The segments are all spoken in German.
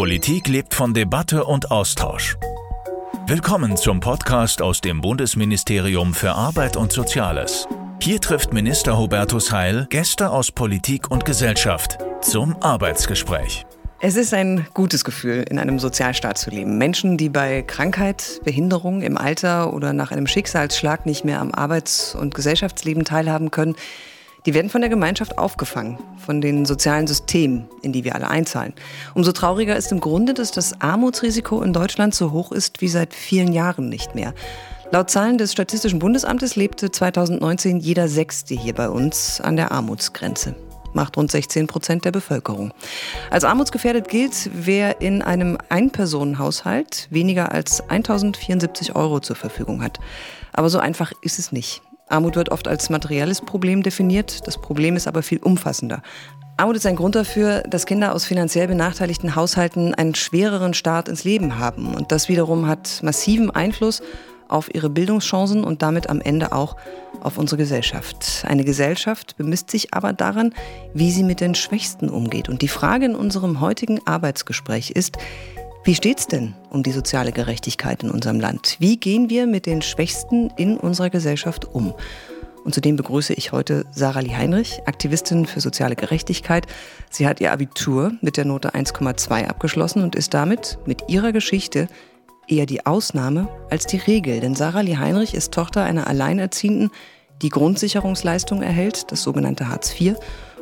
Politik lebt von Debatte und Austausch. Willkommen zum Podcast aus dem Bundesministerium für Arbeit und Soziales. Hier trifft Minister Hubertus Heil Gäste aus Politik und Gesellschaft zum Arbeitsgespräch. Es ist ein gutes Gefühl, in einem Sozialstaat zu leben. Menschen, die bei Krankheit, Behinderung im Alter oder nach einem Schicksalsschlag nicht mehr am Arbeits- und Gesellschaftsleben teilhaben können, die werden von der Gemeinschaft aufgefangen, von den sozialen Systemen, in die wir alle einzahlen. Umso trauriger ist im Grunde, dass das Armutsrisiko in Deutschland so hoch ist wie seit vielen Jahren nicht mehr. Laut Zahlen des Statistischen Bundesamtes lebte 2019 jeder Sechste hier bei uns an der Armutsgrenze macht rund 16 Prozent der Bevölkerung. Als armutsgefährdet gilt, wer in einem Einpersonenhaushalt weniger als 1074 Euro zur Verfügung hat. Aber so einfach ist es nicht. Armut wird oft als materielles Problem definiert, das Problem ist aber viel umfassender. Armut ist ein Grund dafür, dass Kinder aus finanziell benachteiligten Haushalten einen schwereren Start ins Leben haben. Und das wiederum hat massiven Einfluss auf ihre Bildungschancen und damit am Ende auch auf unsere Gesellschaft. Eine Gesellschaft bemisst sich aber daran, wie sie mit den Schwächsten umgeht. Und die Frage in unserem heutigen Arbeitsgespräch ist, wie steht's denn um die soziale Gerechtigkeit in unserem Land? Wie gehen wir mit den Schwächsten in unserer Gesellschaft um? Und zudem begrüße ich heute Sarah Lee Heinrich, Aktivistin für soziale Gerechtigkeit. Sie hat ihr Abitur mit der Note 1,2 abgeschlossen und ist damit mit ihrer Geschichte eher die Ausnahme als die Regel. Denn Sarah Lee Heinrich ist Tochter einer Alleinerziehenden, die Grundsicherungsleistung erhält, das sogenannte Hartz IV.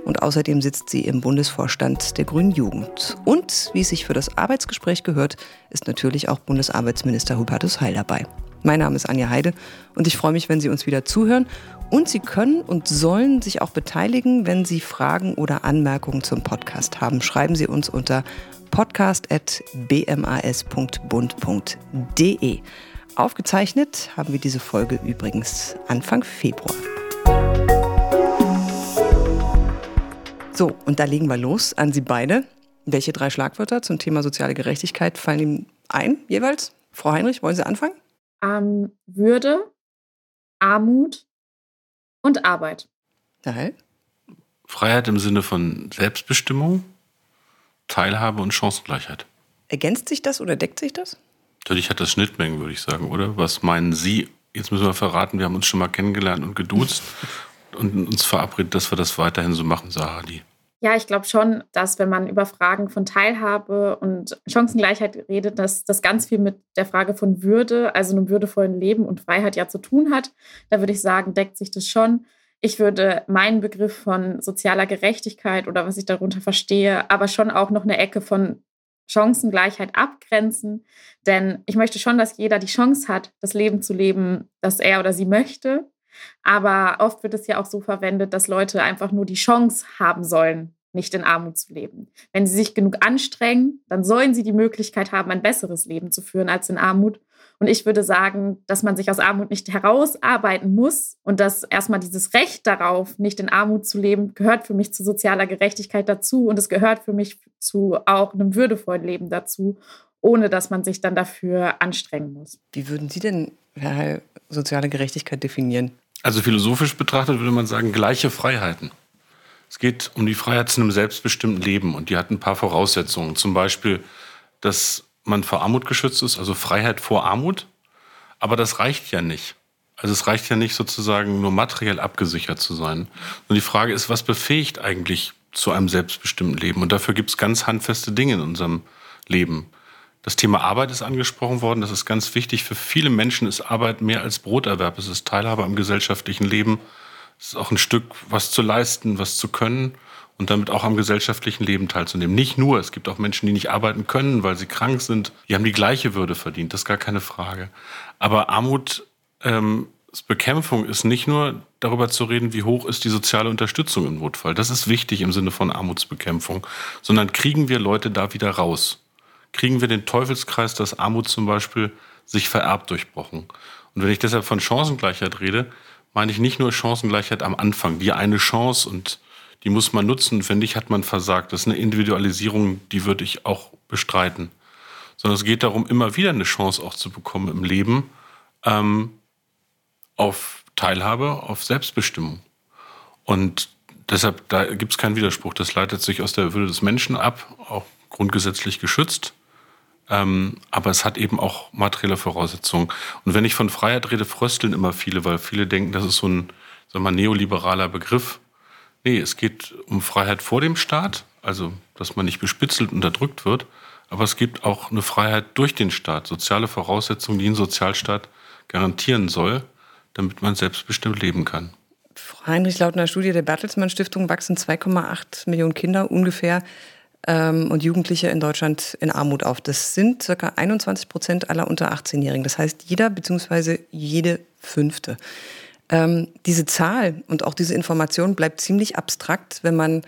Und außerdem sitzt sie im Bundesvorstand der Grünen Jugend. Und wie es sich für das Arbeitsgespräch gehört, ist natürlich auch Bundesarbeitsminister Hubertus Heil dabei. Mein Name ist Anja Heide und ich freue mich, wenn Sie uns wieder zuhören. Und Sie können und sollen sich auch beteiligen, wenn Sie Fragen oder Anmerkungen zum Podcast haben. Schreiben Sie uns unter podcast.bmas.bund.de. Aufgezeichnet haben wir diese Folge übrigens Anfang Februar. So, und da legen wir los an Sie beide. Welche drei Schlagwörter zum Thema soziale Gerechtigkeit fallen Ihnen ein, jeweils? Frau Heinrich, wollen Sie anfangen? Ähm, Würde, Armut und Arbeit. Daher? Freiheit im Sinne von Selbstbestimmung, Teilhabe und Chancengleichheit. Ergänzt sich das oder deckt sich das? Natürlich hat das Schnittmengen, würde ich sagen, oder? Was meinen Sie? Jetzt müssen wir verraten, wir haben uns schon mal kennengelernt und geduzt und uns verabredet, dass wir das weiterhin so machen, Sahadi. Ja, ich glaube schon, dass wenn man über Fragen von Teilhabe und Chancengleichheit redet, dass das ganz viel mit der Frage von Würde, also einem würdevollen Leben und Freiheit ja zu tun hat. Da würde ich sagen, deckt sich das schon. Ich würde meinen Begriff von sozialer Gerechtigkeit oder was ich darunter verstehe, aber schon auch noch eine Ecke von Chancengleichheit abgrenzen. Denn ich möchte schon, dass jeder die Chance hat, das Leben zu leben, das er oder sie möchte. Aber oft wird es ja auch so verwendet, dass Leute einfach nur die Chance haben sollen, nicht in Armut zu leben. Wenn sie sich genug anstrengen, dann sollen sie die Möglichkeit haben, ein besseres Leben zu führen als in Armut. Und ich würde sagen, dass man sich aus Armut nicht herausarbeiten muss und dass erstmal dieses Recht darauf, nicht in Armut zu leben, gehört für mich zu sozialer Gerechtigkeit dazu und es gehört für mich zu auch einem würdevollen Leben dazu, ohne dass man sich dann dafür anstrengen muss. Wie würden Sie denn Herr Heil, soziale Gerechtigkeit definieren? Also philosophisch betrachtet würde man sagen, gleiche Freiheiten. Es geht um die Freiheit zu einem selbstbestimmten Leben und die hat ein paar Voraussetzungen. Zum Beispiel, dass man vor Armut geschützt ist, also Freiheit vor Armut. Aber das reicht ja nicht. Also es reicht ja nicht sozusagen nur materiell abgesichert zu sein. Und die Frage ist, was befähigt eigentlich zu einem selbstbestimmten Leben? Und dafür gibt es ganz handfeste Dinge in unserem Leben. Das Thema Arbeit ist angesprochen worden. Das ist ganz wichtig. Für viele Menschen ist Arbeit mehr als Broterwerb. Es ist Teilhabe am gesellschaftlichen Leben. Es ist auch ein Stück, was zu leisten, was zu können und damit auch am gesellschaftlichen Leben teilzunehmen. Nicht nur, es gibt auch Menschen, die nicht arbeiten können, weil sie krank sind. Die haben die gleiche Würde verdient, das ist gar keine Frage. Aber Armut, ähm, Bekämpfung ist nicht nur darüber zu reden, wie hoch ist die soziale Unterstützung im Notfall. Das ist wichtig im Sinne von Armutsbekämpfung. Sondern kriegen wir Leute da wieder raus? Kriegen wir den Teufelskreis, dass Armut zum Beispiel sich vererbt, durchbrochen? Und wenn ich deshalb von Chancengleichheit rede, meine ich nicht nur Chancengleichheit am Anfang, die eine Chance und die muss man nutzen. Finde ich, hat man versagt. Das ist eine Individualisierung, die würde ich auch bestreiten. Sondern es geht darum, immer wieder eine Chance auch zu bekommen im Leben ähm, auf Teilhabe, auf Selbstbestimmung. Und deshalb, da gibt es keinen Widerspruch. Das leitet sich aus der Würde des Menschen ab, auch grundgesetzlich geschützt. Ähm, aber es hat eben auch materielle Voraussetzungen. Und wenn ich von Freiheit rede, frösteln immer viele, weil viele denken, das ist so ein sagen wir, neoliberaler Begriff. Nee, es geht um Freiheit vor dem Staat, also dass man nicht bespitzelt unterdrückt wird. Aber es gibt auch eine Freiheit durch den Staat, soziale Voraussetzungen, die ein Sozialstaat garantieren soll, damit man selbstbestimmt leben kann. Heinrich, laut einer Studie der Bertelsmann Stiftung wachsen 2,8 Millionen Kinder ungefähr ähm, und Jugendliche in Deutschland in Armut auf. Das sind ca. 21 Prozent aller unter 18-Jährigen. Das heißt, jeder bzw. jede fünfte. Ähm, diese Zahl und auch diese Information bleibt ziemlich abstrakt, wenn man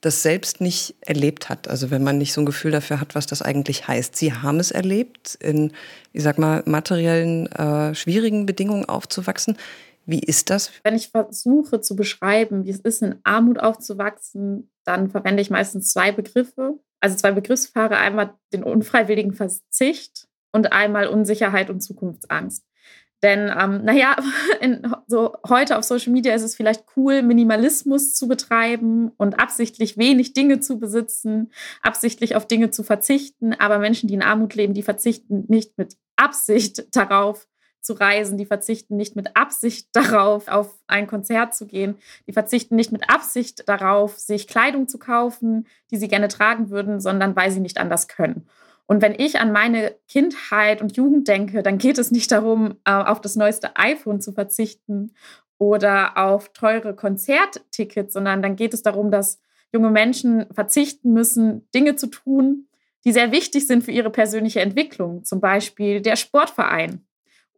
das selbst nicht erlebt hat. Also wenn man nicht so ein Gefühl dafür hat, was das eigentlich heißt. Sie haben es erlebt, in, ich sag mal, materiellen, äh, schwierigen Bedingungen aufzuwachsen. Wie ist das? Wenn ich versuche zu beschreiben, wie es ist, in Armut aufzuwachsen, dann verwende ich meistens zwei Begriffe. Also zwei Begriffspaare. Einmal den unfreiwilligen Verzicht und einmal Unsicherheit und Zukunftsangst. Denn, ähm, naja, in, so heute auf Social Media ist es vielleicht cool, Minimalismus zu betreiben und absichtlich wenig Dinge zu besitzen, absichtlich auf Dinge zu verzichten. Aber Menschen, die in Armut leben, die verzichten nicht mit Absicht darauf, zu reisen, die verzichten nicht mit Absicht darauf, auf ein Konzert zu gehen, die verzichten nicht mit Absicht darauf, sich Kleidung zu kaufen, die sie gerne tragen würden, sondern weil sie nicht anders können. Und wenn ich an meine Kindheit und Jugend denke, dann geht es nicht darum, äh, auf das neueste iPhone zu verzichten oder auf teure Konzerttickets, sondern dann geht es darum, dass junge Menschen verzichten müssen, Dinge zu tun, die sehr wichtig sind für ihre persönliche Entwicklung. Zum Beispiel der Sportverein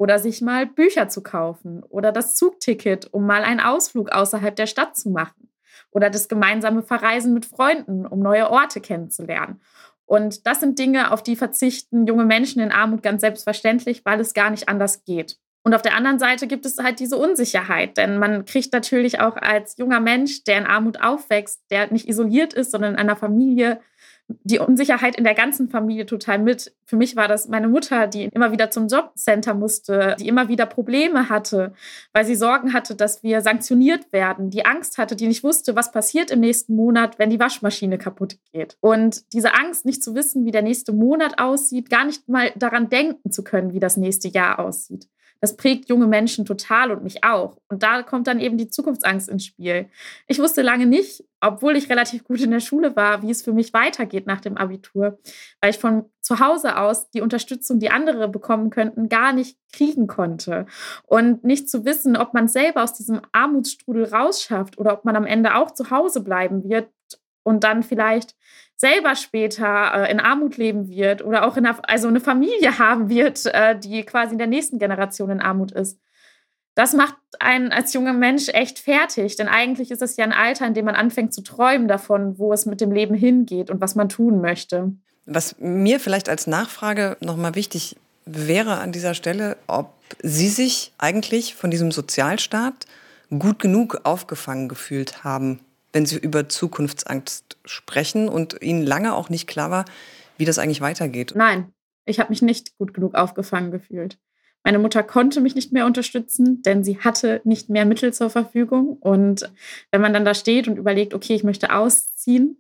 oder sich mal Bücher zu kaufen oder das Zugticket, um mal einen Ausflug außerhalb der Stadt zu machen oder das gemeinsame Verreisen mit Freunden, um neue Orte kennenzulernen. Und das sind Dinge, auf die verzichten junge Menschen in Armut ganz selbstverständlich, weil es gar nicht anders geht. Und auf der anderen Seite gibt es halt diese Unsicherheit, denn man kriegt natürlich auch als junger Mensch, der in Armut aufwächst, der nicht isoliert ist, sondern in einer Familie die Unsicherheit in der ganzen Familie total mit. Für mich war das meine Mutter, die immer wieder zum Jobcenter musste, die immer wieder Probleme hatte, weil sie Sorgen hatte, dass wir sanktioniert werden, die Angst hatte, die nicht wusste, was passiert im nächsten Monat, wenn die Waschmaschine kaputt geht. Und diese Angst, nicht zu wissen, wie der nächste Monat aussieht, gar nicht mal daran denken zu können, wie das nächste Jahr aussieht. Das prägt junge Menschen total und mich auch. Und da kommt dann eben die Zukunftsangst ins Spiel. Ich wusste lange nicht, obwohl ich relativ gut in der Schule war, wie es für mich weitergeht nach dem Abitur, weil ich von zu Hause aus die Unterstützung, die andere bekommen könnten, gar nicht kriegen konnte. Und nicht zu wissen, ob man selber aus diesem Armutsstrudel rausschafft oder ob man am Ende auch zu Hause bleiben wird und dann vielleicht selber später äh, in Armut leben wird oder auch in also eine Familie haben wird, äh, die quasi in der nächsten Generation in Armut ist. Das macht einen als junger Mensch echt fertig, denn eigentlich ist es ja ein Alter, in dem man anfängt zu träumen davon, wo es mit dem Leben hingeht und was man tun möchte. Was mir vielleicht als Nachfrage nochmal wichtig wäre an dieser Stelle, ob Sie sich eigentlich von diesem Sozialstaat gut genug aufgefangen gefühlt haben wenn Sie über Zukunftsangst sprechen und Ihnen lange auch nicht klar war, wie das eigentlich weitergeht? Nein, ich habe mich nicht gut genug aufgefangen gefühlt. Meine Mutter konnte mich nicht mehr unterstützen, denn sie hatte nicht mehr Mittel zur Verfügung. Und wenn man dann da steht und überlegt, okay, ich möchte ausziehen,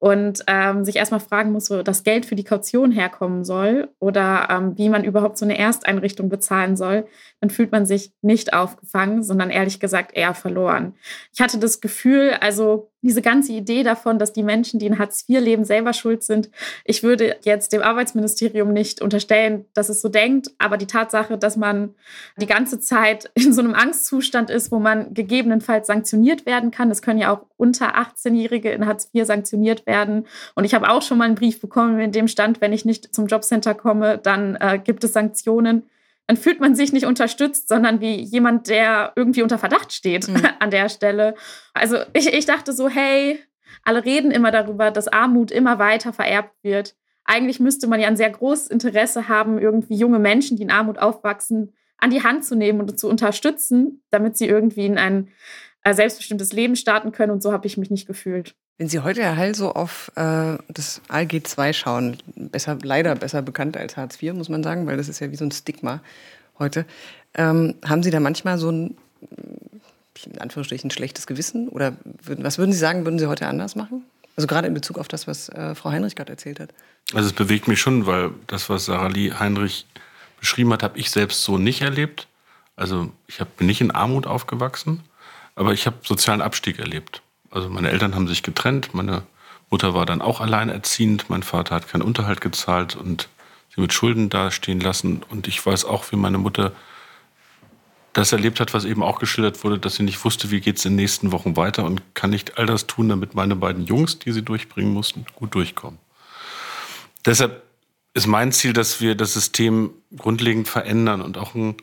und ähm, sich erstmal fragen muss, wo das Geld für die Kaution herkommen soll oder ähm, wie man überhaupt so eine Ersteinrichtung bezahlen soll, dann fühlt man sich nicht aufgefangen, sondern ehrlich gesagt eher verloren. Ich hatte das Gefühl, also diese ganze Idee davon, dass die Menschen, die in Hartz IV leben, selber schuld sind. Ich würde jetzt dem Arbeitsministerium nicht unterstellen, dass es so denkt, aber die Tatsache, dass man die ganze Zeit in so einem Angstzustand ist, wo man gegebenenfalls sanktioniert werden kann, es können ja auch unter 18-Jährige in Hartz IV sanktioniert werden. Und ich habe auch schon mal einen Brief bekommen, in dem stand, wenn ich nicht zum Jobcenter komme, dann äh, gibt es Sanktionen dann fühlt man sich nicht unterstützt, sondern wie jemand, der irgendwie unter Verdacht steht mhm. an der Stelle. Also ich, ich dachte so, hey, alle reden immer darüber, dass Armut immer weiter vererbt wird. Eigentlich müsste man ja ein sehr großes Interesse haben, irgendwie junge Menschen, die in Armut aufwachsen, an die Hand zu nehmen und zu unterstützen, damit sie irgendwie in ein äh, selbstbestimmtes Leben starten können. Und so habe ich mich nicht gefühlt. Wenn Sie heute, Herr Hall, so auf äh, das ALG 2 schauen, besser, leider besser bekannt als Hartz IV, muss man sagen, weil das ist ja wie so ein Stigma heute, ähm, haben Sie da manchmal so ein, in Anführungsstrichen, schlechtes Gewissen? Oder würden, was würden Sie sagen, würden Sie heute anders machen? Also gerade in Bezug auf das, was äh, Frau Heinrich gerade erzählt hat. Also es bewegt mich schon, weil das, was Sarah Lee Heinrich beschrieben hat, habe ich selbst so nicht erlebt. Also ich hab, bin nicht in Armut aufgewachsen, aber ich habe sozialen Abstieg erlebt. Also meine Eltern haben sich getrennt, meine Mutter war dann auch alleinerziehend, mein Vater hat keinen Unterhalt gezahlt und sie mit Schulden dastehen lassen. Und ich weiß auch, wie meine Mutter das erlebt hat, was eben auch geschildert wurde, dass sie nicht wusste, wie geht es in den nächsten Wochen weiter und kann nicht all das tun, damit meine beiden Jungs, die sie durchbringen mussten, gut durchkommen. Deshalb ist mein Ziel, dass wir das System grundlegend verändern und auch ein,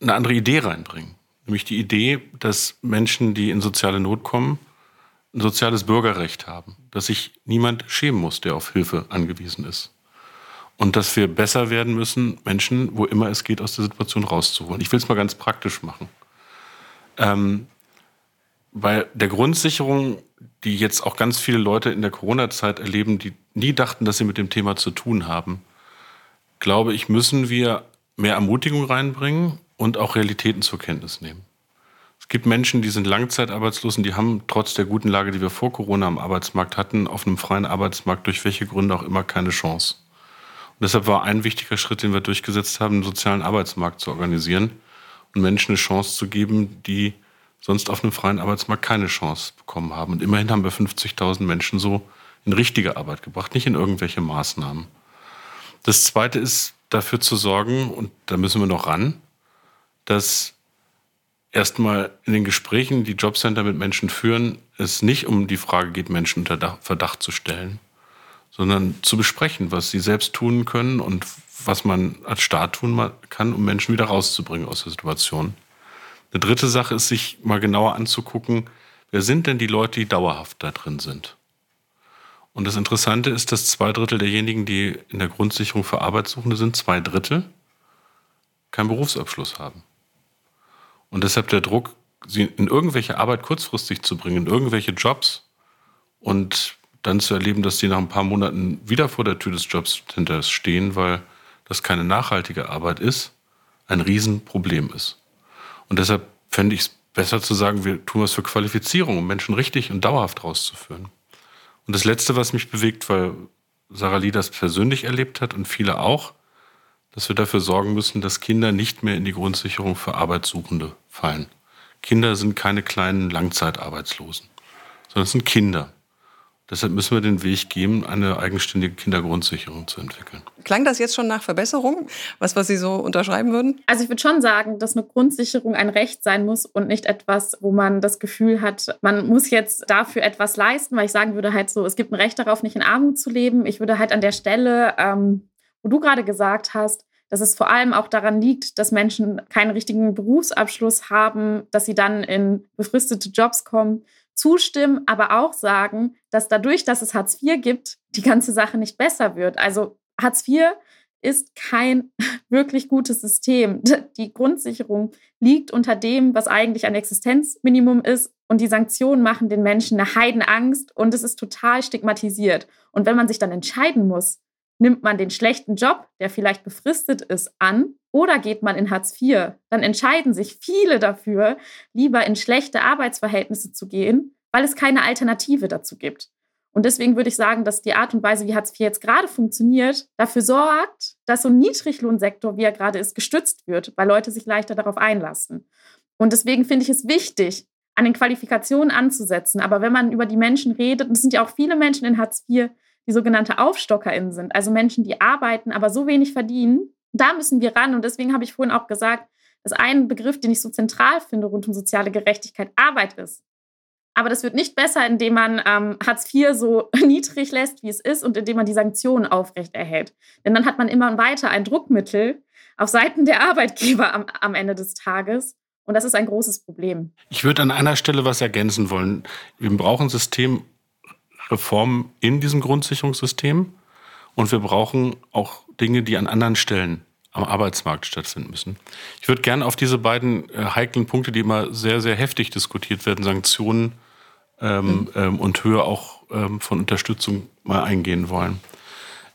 eine andere Idee reinbringen. Nämlich die Idee, dass Menschen, die in soziale Not kommen, ein soziales Bürgerrecht haben, dass sich niemand schämen muss, der auf Hilfe angewiesen ist. Und dass wir besser werden müssen, Menschen, wo immer es geht, aus der Situation rauszuholen. Ich will es mal ganz praktisch machen. Ähm, bei der Grundsicherung, die jetzt auch ganz viele Leute in der Corona-Zeit erleben, die nie dachten, dass sie mit dem Thema zu tun haben, glaube ich, müssen wir mehr Ermutigung reinbringen und auch Realitäten zur Kenntnis nehmen. Es gibt Menschen, die sind langzeitarbeitslos und die haben trotz der guten Lage, die wir vor Corona am Arbeitsmarkt hatten, auf einem freien Arbeitsmarkt durch welche Gründe auch immer keine Chance. Und deshalb war ein wichtiger Schritt, den wir durchgesetzt haben, einen sozialen Arbeitsmarkt zu organisieren und Menschen eine Chance zu geben, die sonst auf einem freien Arbeitsmarkt keine Chance bekommen haben. Und immerhin haben wir 50.000 Menschen so in richtige Arbeit gebracht, nicht in irgendwelche Maßnahmen. Das Zweite ist, dafür zu sorgen, und da müssen wir noch ran, dass erstmal in den Gesprächen, die Jobcenter mit Menschen führen, es nicht um die Frage geht, Menschen unter Verdacht zu stellen, sondern zu besprechen, was sie selbst tun können und was man als Staat tun kann, um Menschen wieder rauszubringen aus der Situation. Eine dritte Sache ist, sich mal genauer anzugucken, wer sind denn die Leute, die dauerhaft da drin sind. Und das Interessante ist, dass zwei Drittel derjenigen, die in der Grundsicherung für Arbeitssuchende sind, zwei Drittel keinen Berufsabschluss haben. Und deshalb der Druck, sie in irgendwelche Arbeit kurzfristig zu bringen, in irgendwelche Jobs und dann zu erleben, dass sie nach ein paar Monaten wieder vor der Tür des Jobs stehen, weil das keine nachhaltige Arbeit ist, ein Riesenproblem ist. Und deshalb fände ich es besser zu sagen, wir tun was für Qualifizierung, um Menschen richtig und dauerhaft rauszuführen. Und das Letzte, was mich bewegt, weil Sarah Lee das persönlich erlebt hat und viele auch, dass wir dafür sorgen müssen, dass Kinder nicht mehr in die Grundsicherung für Arbeitssuchende fallen. Kinder sind keine kleinen Langzeitarbeitslosen, sondern es sind Kinder. Deshalb müssen wir den Weg gehen, eine eigenständige Kindergrundsicherung zu entwickeln. Klang das jetzt schon nach Verbesserung? Was, was Sie so unterschreiben würden? Also ich würde schon sagen, dass eine Grundsicherung ein Recht sein muss und nicht etwas, wo man das Gefühl hat, man muss jetzt dafür etwas leisten, weil ich sagen würde halt so, es gibt ein Recht darauf, nicht in Armut zu leben. Ich würde halt an der Stelle, ähm, wo du gerade gesagt hast, dass es vor allem auch daran liegt, dass Menschen keinen richtigen Berufsabschluss haben, dass sie dann in befristete Jobs kommen zustimmen, aber auch sagen, dass dadurch, dass es Hartz IV gibt, die ganze Sache nicht besser wird. Also Hartz IV ist kein wirklich gutes System. Die Grundsicherung liegt unter dem, was eigentlich ein Existenzminimum ist. Und die Sanktionen machen den Menschen eine Heidenangst und es ist total stigmatisiert. Und wenn man sich dann entscheiden muss, nimmt man den schlechten Job, der vielleicht befristet ist, an oder geht man in Hartz IV, dann entscheiden sich viele dafür, lieber in schlechte Arbeitsverhältnisse zu gehen, weil es keine Alternative dazu gibt. Und deswegen würde ich sagen, dass die Art und Weise, wie Hartz IV jetzt gerade funktioniert, dafür sorgt, dass so ein Niedriglohnsektor, wie er gerade ist, gestützt wird, weil Leute sich leichter darauf einlassen. Und deswegen finde ich es wichtig, an den Qualifikationen anzusetzen. Aber wenn man über die Menschen redet, und es sind ja auch viele Menschen in Hartz IV, die sogenannte AufstockerInnen sind, also Menschen, die arbeiten, aber so wenig verdienen, da müssen wir ran. Und deswegen habe ich vorhin auch gesagt, dass ein Begriff, den ich so zentral finde rund um soziale Gerechtigkeit, Arbeit ist. Aber das wird nicht besser, indem man ähm, Hartz IV so niedrig lässt, wie es ist, und indem man die Sanktionen aufrechterhält. Denn dann hat man immer weiter ein Druckmittel auf Seiten der Arbeitgeber am, am Ende des Tages. Und das ist ein großes Problem. Ich würde an einer Stelle was ergänzen wollen. Wir brauchen Systemreformen in diesem Grundsicherungssystem. Und wir brauchen auch Dinge, die an anderen Stellen am Arbeitsmarkt stattfinden müssen. Ich würde gerne auf diese beiden äh, heiklen Punkte, die immer sehr, sehr heftig diskutiert werden, Sanktionen ähm, mhm. ähm, und Höhe auch ähm, von Unterstützung mal eingehen wollen.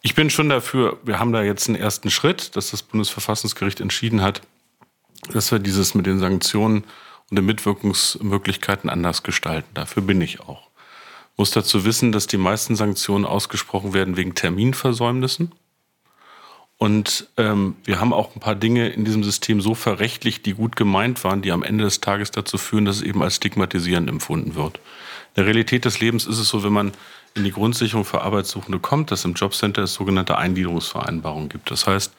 Ich bin schon dafür, wir haben da jetzt einen ersten Schritt, dass das Bundesverfassungsgericht entschieden hat, dass wir dieses mit den Sanktionen und den Mitwirkungsmöglichkeiten anders gestalten. Dafür bin ich auch. Muss dazu wissen, dass die meisten Sanktionen ausgesprochen werden wegen Terminversäumnissen. Und ähm, wir haben auch ein paar Dinge in diesem System so verrechtlicht, die gut gemeint waren, die am Ende des Tages dazu führen, dass es eben als stigmatisierend empfunden wird. In der Realität des Lebens ist es so, wenn man in die Grundsicherung für Arbeitssuchende kommt, dass im Jobcenter es sogenannte Eingliederungsvereinbarungen gibt. Das heißt,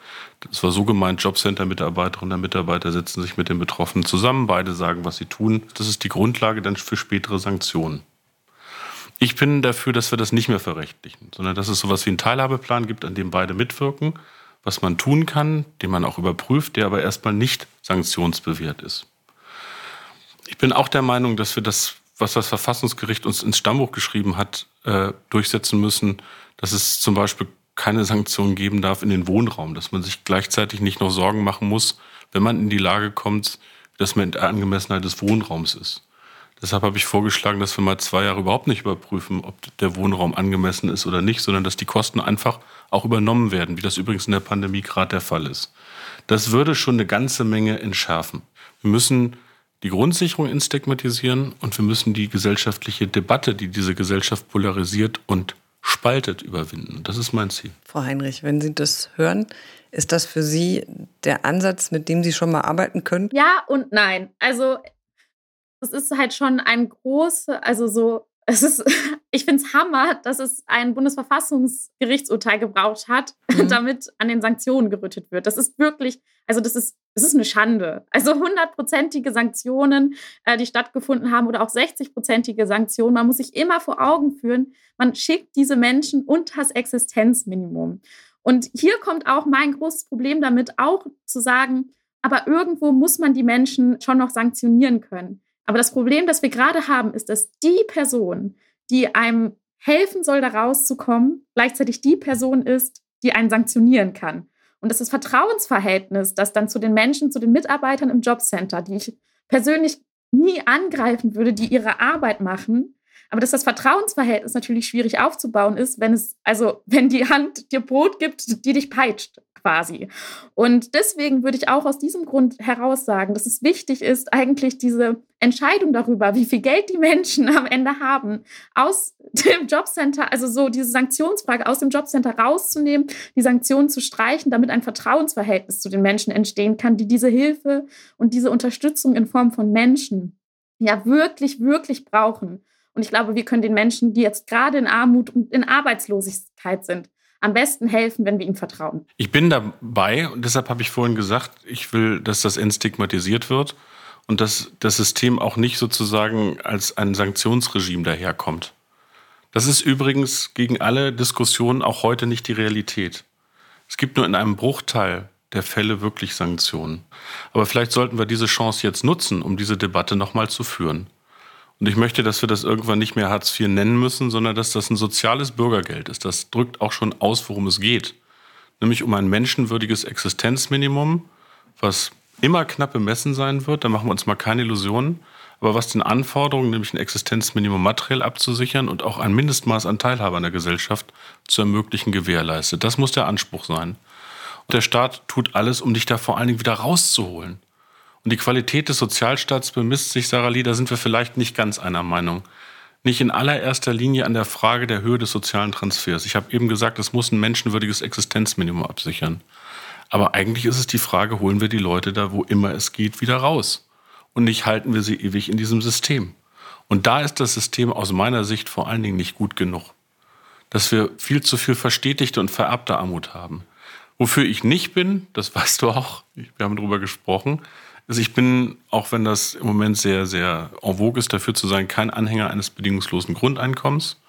es war so gemeint, Jobcenter-Mitarbeiterinnen und Mitarbeiter setzen sich mit den Betroffenen zusammen, beide sagen, was sie tun. Das ist die Grundlage dann für spätere Sanktionen. Ich bin dafür, dass wir das nicht mehr verrechtlichen, sondern dass es sowas wie einen Teilhabeplan gibt, an dem beide mitwirken was man tun kann, den man auch überprüft, der aber erstmal nicht sanktionsbewehrt ist. Ich bin auch der Meinung, dass wir das, was das Verfassungsgericht uns ins Stammbuch geschrieben hat, äh, durchsetzen müssen, dass es zum Beispiel keine Sanktionen geben darf in den Wohnraum, dass man sich gleichzeitig nicht noch Sorgen machen muss, wenn man in die Lage kommt, dass man in der Angemessenheit des Wohnraums ist. Deshalb habe ich vorgeschlagen, dass wir mal zwei Jahre überhaupt nicht überprüfen, ob der Wohnraum angemessen ist oder nicht, sondern dass die Kosten einfach auch übernommen werden, wie das übrigens in der Pandemie gerade der Fall ist. Das würde schon eine ganze Menge entschärfen. Wir müssen die Grundsicherung instigmatisieren und wir müssen die gesellschaftliche Debatte, die diese Gesellschaft polarisiert und spaltet, überwinden. Das ist mein Ziel. Frau Heinrich, wenn Sie das hören, ist das für Sie der Ansatz, mit dem Sie schon mal arbeiten können? Ja und nein. Also es ist halt schon ein großes, also so, es ist, ich finde es Hammer, dass es ein Bundesverfassungsgerichtsurteil gebraucht hat, mhm. damit an den Sanktionen gerüttet wird. Das ist wirklich, also das ist, das ist eine Schande. Also hundertprozentige Sanktionen, äh, die stattgefunden haben oder auch 60-prozentige Sanktionen. Man muss sich immer vor Augen führen, man schickt diese Menschen unter das Existenzminimum. Und hier kommt auch mein großes Problem damit, auch zu sagen, aber irgendwo muss man die Menschen schon noch sanktionieren können. Aber das Problem, das wir gerade haben, ist, dass die Person, die einem helfen soll, da rauszukommen, gleichzeitig die Person ist, die einen sanktionieren kann. Und das ist das Vertrauensverhältnis, das dann zu den Menschen, zu den Mitarbeitern im Jobcenter, die ich persönlich nie angreifen würde, die ihre Arbeit machen, aber dass das Vertrauensverhältnis natürlich schwierig aufzubauen ist, wenn es, also wenn die Hand dir Brot gibt, die dich peitscht quasi. Und deswegen würde ich auch aus diesem Grund heraus sagen, dass es wichtig ist, eigentlich diese Entscheidung darüber, wie viel Geld die Menschen am Ende haben, aus dem Jobcenter, also so diese Sanktionsfrage aus dem Jobcenter rauszunehmen, die Sanktionen zu streichen, damit ein Vertrauensverhältnis zu den Menschen entstehen kann, die diese Hilfe und diese Unterstützung in Form von Menschen ja wirklich, wirklich brauchen. Und ich glaube, wir können den Menschen, die jetzt gerade in Armut und in Arbeitslosigkeit sind, am besten helfen, wenn wir ihm vertrauen. Ich bin dabei und deshalb habe ich vorhin gesagt, ich will, dass das entstigmatisiert wird und dass das System auch nicht sozusagen als ein Sanktionsregime daherkommt. Das ist übrigens gegen alle Diskussionen auch heute nicht die Realität. Es gibt nur in einem Bruchteil der Fälle wirklich Sanktionen. Aber vielleicht sollten wir diese Chance jetzt nutzen, um diese Debatte nochmal zu führen. Und ich möchte, dass wir das irgendwann nicht mehr Hartz IV nennen müssen, sondern dass das ein soziales Bürgergeld ist. Das drückt auch schon aus, worum es geht. Nämlich um ein menschenwürdiges Existenzminimum, was immer knapp bemessen sein wird. Da machen wir uns mal keine Illusionen. Aber was den Anforderungen, nämlich ein Existenzminimum materiell abzusichern und auch ein Mindestmaß an Teilhabe an der Gesellschaft zu ermöglichen, gewährleistet. Das muss der Anspruch sein. Und der Staat tut alles, um dich da vor allen Dingen wieder rauszuholen. Und die Qualität des Sozialstaats bemisst sich, Sarah Lee, da sind wir vielleicht nicht ganz einer Meinung. Nicht in allererster Linie an der Frage der Höhe des sozialen Transfers. Ich habe eben gesagt, es muss ein menschenwürdiges Existenzminimum absichern. Aber eigentlich ist es die Frage, holen wir die Leute da, wo immer es geht, wieder raus? Und nicht halten wir sie ewig in diesem System. Und da ist das System aus meiner Sicht vor allen Dingen nicht gut genug. Dass wir viel zu viel verstetigte und vererbte Armut haben. Wofür ich nicht bin, das weißt du auch, wir haben darüber gesprochen, also ich bin, auch wenn das im Moment sehr, sehr en vogue ist, dafür zu sein, kein Anhänger eines bedingungslosen Grundeinkommens,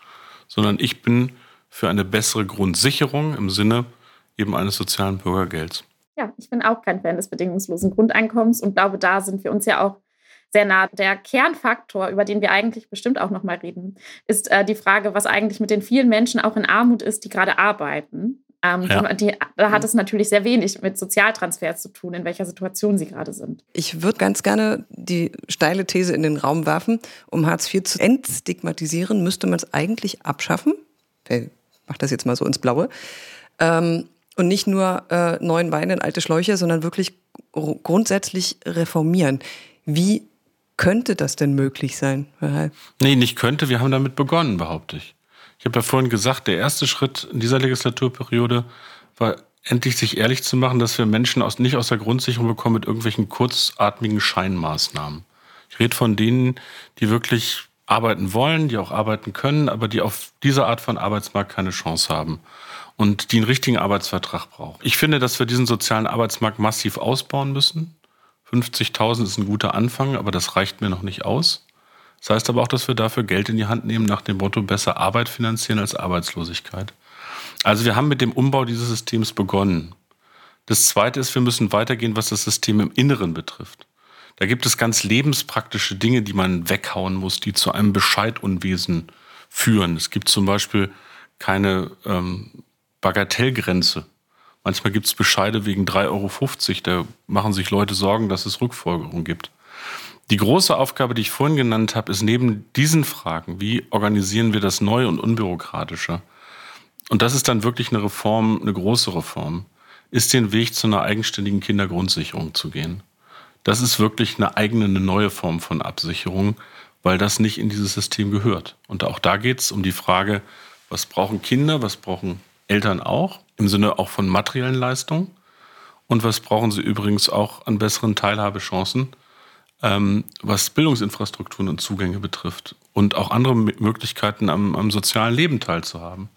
sondern ich bin für eine bessere Grundsicherung im Sinne eben eines sozialen Bürgergelds. Ja, ich bin auch kein Fan des bedingungslosen Grundeinkommens und glaube, da sind wir uns ja auch sehr nah. Der Kernfaktor, über den wir eigentlich bestimmt auch noch mal reden, ist äh, die Frage, was eigentlich mit den vielen Menschen auch in Armut ist, die gerade arbeiten. Ähm, ja. die, da hat es natürlich sehr wenig mit Sozialtransfers zu tun, in welcher Situation sie gerade sind. Ich würde ganz gerne die steile These in den Raum werfen, um Hartz IV zu entstigmatisieren, müsste man es eigentlich abschaffen. Ich mache das jetzt mal so ins Blaue. Ähm, und nicht nur äh, neuen Wein in alte Schläuche, sondern wirklich grundsätzlich reformieren. Wie könnte das denn möglich sein? Nee, nicht könnte. Wir haben damit begonnen, behaupte ich. Ich habe ja vorhin gesagt, der erste Schritt in dieser Legislaturperiode war endlich sich ehrlich zu machen, dass wir Menschen aus, nicht aus der Grundsicherung bekommen mit irgendwelchen kurzatmigen Scheinmaßnahmen. Ich rede von denen, die wirklich arbeiten wollen, die auch arbeiten können, aber die auf diese Art von Arbeitsmarkt keine Chance haben und die einen richtigen Arbeitsvertrag brauchen. Ich finde, dass wir diesen sozialen Arbeitsmarkt massiv ausbauen müssen. 50.000 ist ein guter Anfang, aber das reicht mir noch nicht aus. Das heißt aber auch, dass wir dafür Geld in die Hand nehmen nach dem Motto besser Arbeit finanzieren als Arbeitslosigkeit. Also wir haben mit dem Umbau dieses Systems begonnen. Das Zweite ist, wir müssen weitergehen, was das System im Inneren betrifft. Da gibt es ganz lebenspraktische Dinge, die man weghauen muss, die zu einem Bescheidunwesen führen. Es gibt zum Beispiel keine ähm, Bagatellgrenze. Manchmal gibt es Bescheide wegen 3,50 Euro. Da machen sich Leute Sorgen, dass es Rückfolgerungen gibt. Die große Aufgabe, die ich vorhin genannt habe, ist neben diesen Fragen, wie organisieren wir das neu und unbürokratischer? Und das ist dann wirklich eine Reform, eine große Reform, ist den Weg zu einer eigenständigen Kindergrundsicherung zu gehen. Das ist wirklich eine eigene, eine neue Form von Absicherung, weil das nicht in dieses System gehört. Und auch da geht es um die Frage, was brauchen Kinder, was brauchen Eltern auch, im Sinne auch von materiellen Leistungen. Und was brauchen sie übrigens auch an besseren Teilhabechancen, ähm, was Bildungsinfrastrukturen und Zugänge betrifft. Und auch andere Möglichkeiten am, am sozialen Leben teilzuhaben.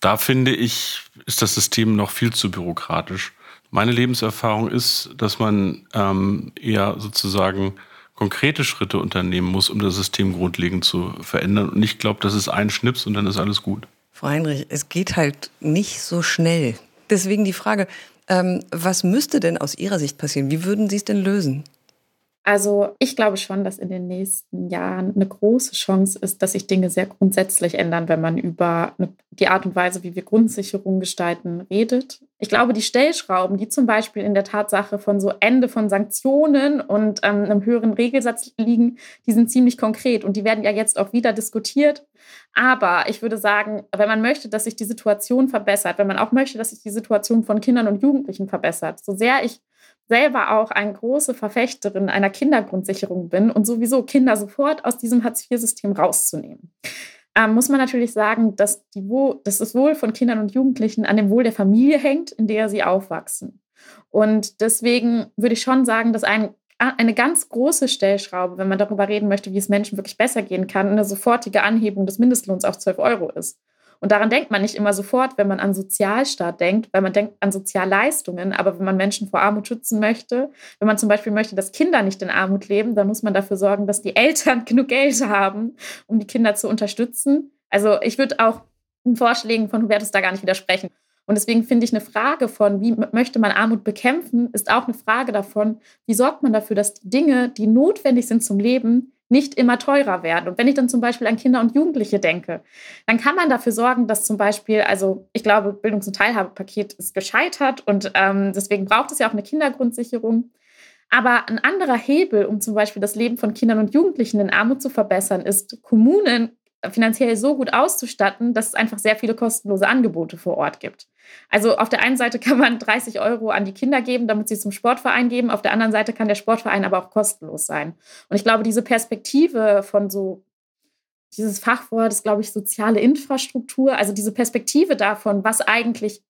Da finde ich, ist das System noch viel zu bürokratisch. Meine Lebenserfahrung ist, dass man ähm, eher sozusagen konkrete Schritte unternehmen muss, um das System grundlegend zu verändern. Und ich glaube, das ist ein Schnips und dann ist alles gut. Frau Heinrich, es geht halt nicht so schnell. Deswegen die Frage, ähm, was müsste denn aus Ihrer Sicht passieren? Wie würden Sie es denn lösen? Also ich glaube schon, dass in den nächsten Jahren eine große Chance ist, dass sich Dinge sehr grundsätzlich ändern, wenn man über die Art und Weise, wie wir Grundsicherung gestalten, redet. Ich glaube, die Stellschrauben, die zum Beispiel in der Tatsache von so Ende von Sanktionen und ähm, einem höheren Regelsatz liegen, die sind ziemlich konkret und die werden ja jetzt auch wieder diskutiert. Aber ich würde sagen, wenn man möchte, dass sich die Situation verbessert, wenn man auch möchte, dass sich die Situation von Kindern und Jugendlichen verbessert, so sehr ich selber auch eine große Verfechterin einer Kindergrundsicherung bin und sowieso Kinder sofort aus diesem Hartz-IV-System rauszunehmen. Ähm, muss man natürlich sagen, dass, die dass das Wohl von Kindern und Jugendlichen an dem Wohl der Familie hängt, in der sie aufwachsen. Und deswegen würde ich schon sagen, dass ein, eine ganz große Stellschraube, wenn man darüber reden möchte, wie es Menschen wirklich besser gehen kann, eine sofortige Anhebung des Mindestlohns auf 12 Euro ist. Und daran denkt man nicht immer sofort, wenn man an Sozialstaat denkt, weil man denkt an Sozialleistungen. Aber wenn man Menschen vor Armut schützen möchte, wenn man zum Beispiel möchte, dass Kinder nicht in Armut leben, dann muss man dafür sorgen, dass die Eltern genug Geld haben, um die Kinder zu unterstützen. Also ich würde auch den Vorschlägen von Hubertus da gar nicht widersprechen. Und deswegen finde ich eine Frage von, wie möchte man Armut bekämpfen, ist auch eine Frage davon, wie sorgt man dafür, dass die Dinge, die notwendig sind zum Leben, nicht immer teurer werden. Und wenn ich dann zum Beispiel an Kinder und Jugendliche denke, dann kann man dafür sorgen, dass zum Beispiel, also ich glaube, Bildungs- und Teilhabepaket ist gescheitert und ähm, deswegen braucht es ja auch eine Kindergrundsicherung. Aber ein anderer Hebel, um zum Beispiel das Leben von Kindern und Jugendlichen in Armut zu verbessern, ist, Kommunen finanziell so gut auszustatten, dass es einfach sehr viele kostenlose Angebote vor Ort gibt. Also auf der einen Seite kann man 30 Euro an die Kinder geben, damit sie zum Sportverein geben. Auf der anderen Seite kann der Sportverein aber auch kostenlos sein. Und ich glaube, diese Perspektive von so, dieses Fachwort ist, glaube ich, soziale Infrastruktur, also diese Perspektive davon, was eigentlich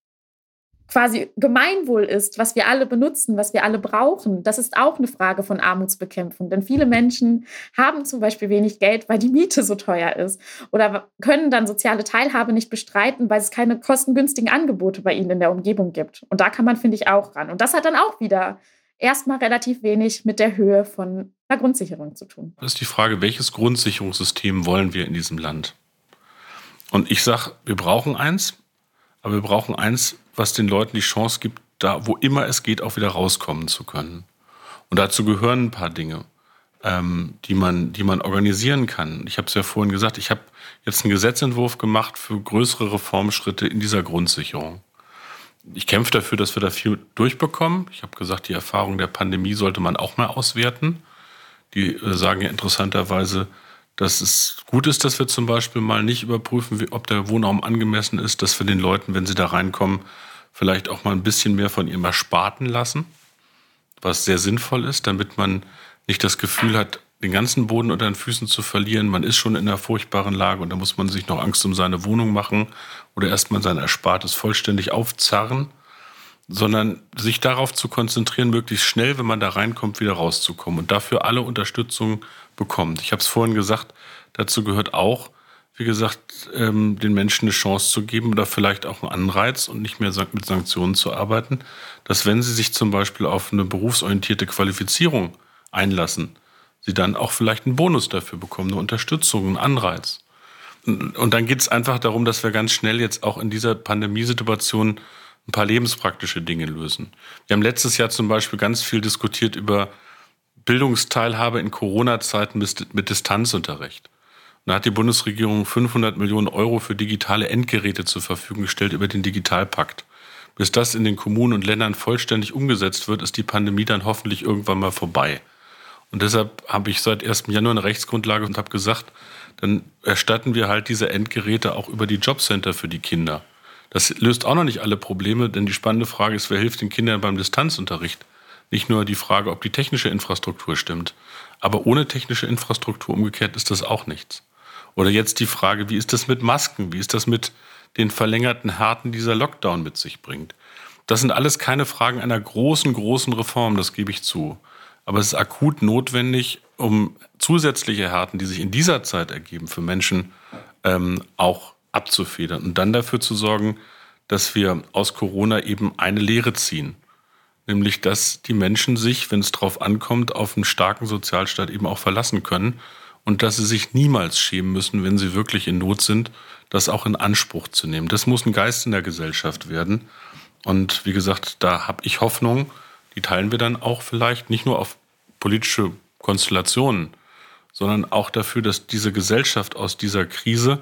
quasi Gemeinwohl ist, was wir alle benutzen, was wir alle brauchen, das ist auch eine Frage von Armutsbekämpfung. Denn viele Menschen haben zum Beispiel wenig Geld, weil die Miete so teuer ist oder können dann soziale Teilhabe nicht bestreiten, weil es keine kostengünstigen Angebote bei ihnen in der Umgebung gibt. Und da kann man, finde ich, auch ran. Und das hat dann auch wieder erstmal relativ wenig mit der Höhe von einer Grundsicherung zu tun. Das ist die Frage, welches Grundsicherungssystem wollen wir in diesem Land? Und ich sage, wir brauchen eins, aber wir brauchen eins, was den Leuten die Chance gibt, da, wo immer es geht, auch wieder rauskommen zu können. Und dazu gehören ein paar Dinge, ähm, die, man, die man organisieren kann. Ich habe es ja vorhin gesagt, ich habe jetzt einen Gesetzentwurf gemacht für größere Reformschritte in dieser Grundsicherung. Ich kämpfe dafür, dass wir da viel durchbekommen. Ich habe gesagt, die Erfahrung der Pandemie sollte man auch mal auswerten. Die äh, sagen ja interessanterweise, dass es gut ist, dass wir zum Beispiel mal nicht überprüfen, ob der Wohnraum angemessen ist, dass wir den Leuten, wenn sie da reinkommen, vielleicht auch mal ein bisschen mehr von ihrem Ersparten lassen, was sehr sinnvoll ist, damit man nicht das Gefühl hat, den ganzen Boden unter den Füßen zu verlieren. Man ist schon in einer furchtbaren Lage und da muss man sich noch Angst um seine Wohnung machen oder erstmal sein Erspartes vollständig aufzarren, sondern sich darauf zu konzentrieren, möglichst schnell, wenn man da reinkommt, wieder rauszukommen und dafür alle Unterstützung bekommt. Ich habe es vorhin gesagt, dazu gehört auch, wie gesagt, ähm, den Menschen eine Chance zu geben oder vielleicht auch einen Anreiz und nicht mehr mit Sanktionen zu arbeiten, dass wenn sie sich zum Beispiel auf eine berufsorientierte Qualifizierung einlassen, sie dann auch vielleicht einen Bonus dafür bekommen, eine Unterstützung, einen Anreiz. Und dann geht es einfach darum, dass wir ganz schnell jetzt auch in dieser Pandemiesituation ein paar lebenspraktische Dinge lösen. Wir haben letztes Jahr zum Beispiel ganz viel diskutiert über Bildungsteilhabe in Corona-Zeiten mit, Distanzunterricht. Und da hat die Bundesregierung 500 Millionen Euro für digitale Endgeräte zur Verfügung gestellt über den Digitalpakt. Bis das in den Kommunen und Ländern vollständig umgesetzt wird, ist die Pandemie dann hoffentlich irgendwann mal vorbei. Und deshalb habe ich seit 1. Januar eine Rechtsgrundlage und habe gesagt, dann erstatten wir halt diese Endgeräte auch über die Jobcenter für die Kinder. Das löst auch noch nicht alle Probleme, denn die spannende Frage ist, wer hilft den Kindern beim Distanzunterricht? Nicht nur die Frage, ob die technische Infrastruktur stimmt, aber ohne technische Infrastruktur umgekehrt ist das auch nichts. Oder jetzt die Frage, wie ist das mit Masken? Wie ist das mit den verlängerten Härten, die dieser Lockdown mit sich bringt? Das sind alles keine Fragen einer großen, großen Reform, das gebe ich zu. Aber es ist akut notwendig, um zusätzliche Härten, die sich in dieser Zeit ergeben, für Menschen ähm, auch abzufedern und dann dafür zu sorgen, dass wir aus Corona eben eine Lehre ziehen. Nämlich, dass die Menschen sich, wenn es darauf ankommt, auf einen starken Sozialstaat eben auch verlassen können und dass sie sich niemals schämen müssen, wenn sie wirklich in Not sind, das auch in Anspruch zu nehmen. Das muss ein Geist in der Gesellschaft werden. Und wie gesagt, da habe ich Hoffnung, die teilen wir dann auch vielleicht nicht nur auf politische Konstellationen, sondern auch dafür, dass diese Gesellschaft aus dieser Krise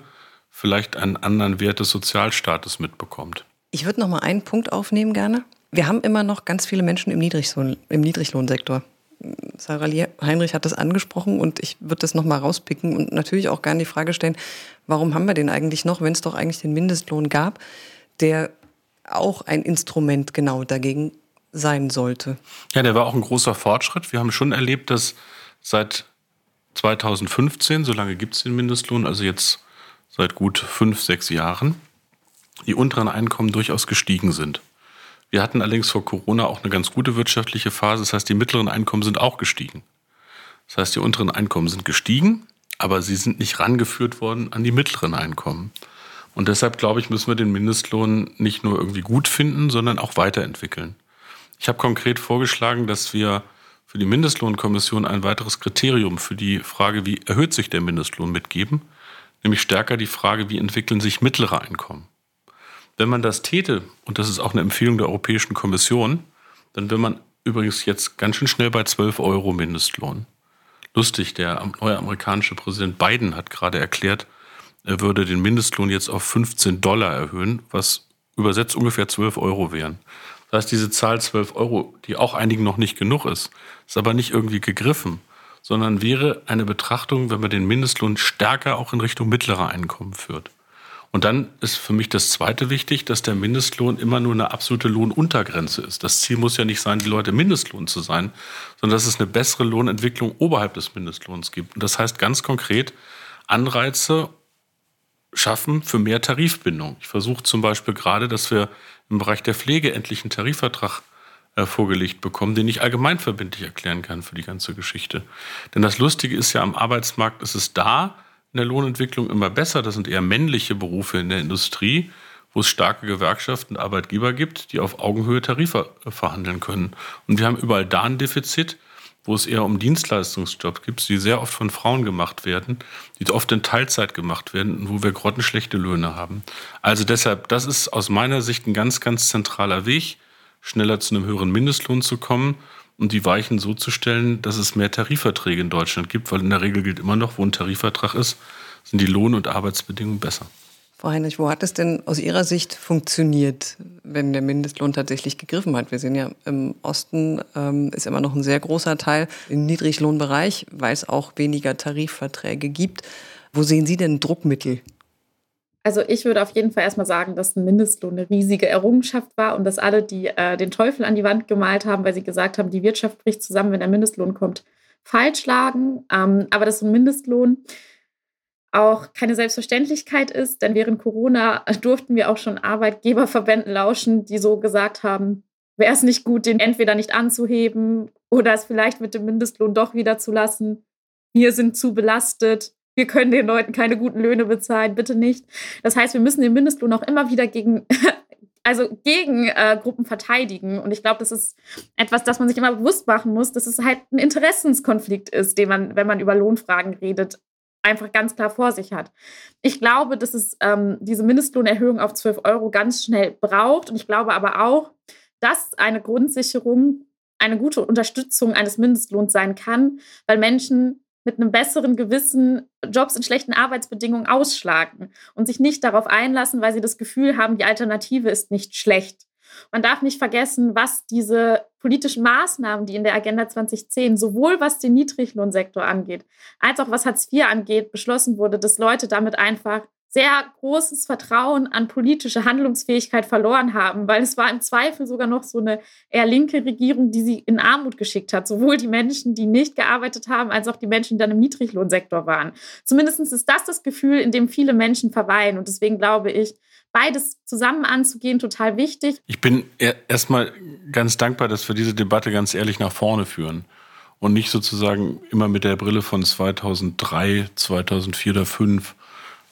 vielleicht einen anderen Wert des Sozialstaates mitbekommt. Ich würde noch mal einen Punkt aufnehmen gerne. Wir haben immer noch ganz viele Menschen im, Niedriglohn, im Niedriglohnsektor. Sarah Heinrich hat das angesprochen und ich würde das noch mal rauspicken und natürlich auch gerne die Frage stellen, warum haben wir den eigentlich noch, wenn es doch eigentlich den Mindestlohn gab, der auch ein Instrument genau dagegen sein sollte. Ja, der war auch ein großer Fortschritt. Wir haben schon erlebt, dass seit 2015, so lange gibt es den Mindestlohn, also jetzt seit gut fünf, sechs Jahren, die unteren Einkommen durchaus gestiegen sind. Wir hatten allerdings vor Corona auch eine ganz gute wirtschaftliche Phase. Das heißt, die mittleren Einkommen sind auch gestiegen. Das heißt, die unteren Einkommen sind gestiegen, aber sie sind nicht rangeführt worden an die mittleren Einkommen. Und deshalb, glaube ich, müssen wir den Mindestlohn nicht nur irgendwie gut finden, sondern auch weiterentwickeln. Ich habe konkret vorgeschlagen, dass wir für die Mindestlohnkommission ein weiteres Kriterium für die Frage, wie erhöht sich der Mindestlohn mitgeben, nämlich stärker die Frage, wie entwickeln sich mittlere Einkommen. Wenn man das täte, und das ist auch eine Empfehlung der Europäischen Kommission, dann wäre man übrigens jetzt ganz schön schnell bei 12 Euro Mindestlohn. Lustig, der neue amerikanische Präsident Biden hat gerade erklärt, er würde den Mindestlohn jetzt auf 15 Dollar erhöhen, was übersetzt ungefähr 12 Euro wären. Das heißt, diese Zahl 12 Euro, die auch einigen noch nicht genug ist, ist aber nicht irgendwie gegriffen, sondern wäre eine Betrachtung, wenn man den Mindestlohn stärker auch in Richtung mittlerer Einkommen führt. Und dann ist für mich das Zweite wichtig, dass der Mindestlohn immer nur eine absolute Lohnuntergrenze ist. Das Ziel muss ja nicht sein, die Leute Mindestlohn zu sein, sondern dass es eine bessere Lohnentwicklung oberhalb des Mindestlohns gibt. Und das heißt ganz konkret Anreize schaffen für mehr Tarifbindung. Ich versuche zum Beispiel gerade, dass wir im Bereich der Pflege endlich einen Tarifvertrag äh, vorgelegt bekommen, den ich allgemeinverbindlich erklären kann für die ganze Geschichte. Denn das Lustige ist ja, am Arbeitsmarkt ist es da in der Lohnentwicklung immer besser. Das sind eher männliche Berufe in der Industrie, wo es starke Gewerkschaften und Arbeitgeber gibt, die auf Augenhöhe Tarife äh, verhandeln können. Und wir haben überall da ein Defizit wo es eher um Dienstleistungsjobs gibt, die sehr oft von Frauen gemacht werden, die oft in Teilzeit gemacht werden, wo wir grottenschlechte Löhne haben. Also deshalb, das ist aus meiner Sicht ein ganz, ganz zentraler Weg, schneller zu einem höheren Mindestlohn zu kommen und die Weichen so zu stellen, dass es mehr Tarifverträge in Deutschland gibt, weil in der Regel gilt immer noch, wo ein Tarifvertrag ist, sind die Lohn- und Arbeitsbedingungen besser. Frau Heinrich, wo hat es denn aus Ihrer Sicht funktioniert, wenn der Mindestlohn tatsächlich gegriffen hat? Wir sehen ja, im Osten ähm, ist immer noch ein sehr großer Teil im Niedriglohnbereich, weil es auch weniger Tarifverträge gibt. Wo sehen Sie denn Druckmittel? Also ich würde auf jeden Fall erstmal sagen, dass ein Mindestlohn eine riesige Errungenschaft war und dass alle, die äh, den Teufel an die Wand gemalt haben, weil sie gesagt haben, die Wirtschaft bricht zusammen, wenn der Mindestlohn kommt, falsch lagen, ähm, aber dass ein Mindestlohn auch keine Selbstverständlichkeit ist, denn während Corona durften wir auch schon Arbeitgeberverbänden lauschen, die so gesagt haben, wäre es nicht gut, den entweder nicht anzuheben oder es vielleicht mit dem Mindestlohn doch wieder zu lassen. Wir sind zu belastet. Wir können den Leuten keine guten Löhne bezahlen, bitte nicht. Das heißt, wir müssen den Mindestlohn auch immer wieder gegen, also gegen äh, Gruppen verteidigen. Und ich glaube, das ist etwas, das man sich immer bewusst machen muss, dass es halt ein Interessenskonflikt ist, den man, wenn man über Lohnfragen redet, einfach ganz klar vor sich hat. Ich glaube, dass es ähm, diese Mindestlohnerhöhung auf 12 Euro ganz schnell braucht. Und ich glaube aber auch, dass eine Grundsicherung eine gute Unterstützung eines Mindestlohns sein kann, weil Menschen mit einem besseren Gewissen Jobs in schlechten Arbeitsbedingungen ausschlagen und sich nicht darauf einlassen, weil sie das Gefühl haben, die Alternative ist nicht schlecht. Man darf nicht vergessen, was diese politischen Maßnahmen, die in der Agenda 2010, sowohl was den Niedriglohnsektor angeht, als auch was Hartz IV angeht, beschlossen wurde, dass Leute damit einfach sehr großes Vertrauen an politische Handlungsfähigkeit verloren haben, weil es war im Zweifel sogar noch so eine eher linke Regierung, die sie in Armut geschickt hat. Sowohl die Menschen, die nicht gearbeitet haben, als auch die Menschen, die dann im Niedriglohnsektor waren. Zumindest ist das das Gefühl, in dem viele Menschen verweilen. Und deswegen glaube ich, beides zusammen anzugehen, total wichtig. Ich bin erstmal ganz dankbar, dass wir diese Debatte ganz ehrlich nach vorne führen und nicht sozusagen immer mit der Brille von 2003, 2004 oder 2005